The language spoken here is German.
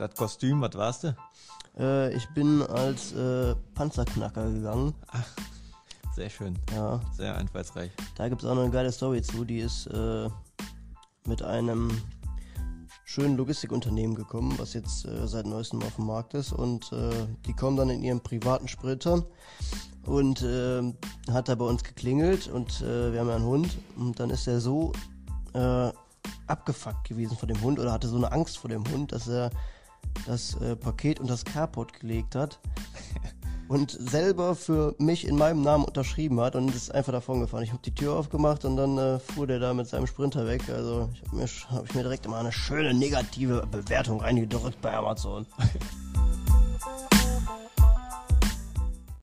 Das Kostüm, was warst du? Äh, ich bin als äh, Panzerknacker gegangen. Sehr schön. Ja, Sehr einfallsreich. da gibt es auch noch eine geile Story zu. Die ist äh, mit einem schönen Logistikunternehmen gekommen, was jetzt äh, seit neuestem auf dem Markt ist. Und äh, die kommen dann in ihren privaten Sprinter und äh, hat da bei uns geklingelt und wir haben ja einen Hund. Und dann ist er so abgefuckt gewesen von dem Hund oder hatte so eine Angst vor dem Hund, dass er das äh, Paket und das Carport gelegt hat und selber für mich in meinem Namen unterschrieben hat und ist einfach davon gefahren. Ich habe die Tür aufgemacht und dann äh, fuhr der da mit seinem Sprinter weg. Also ich habe mir, hab ich mir direkt immer eine schöne negative Bewertung reingedrückt bei Amazon.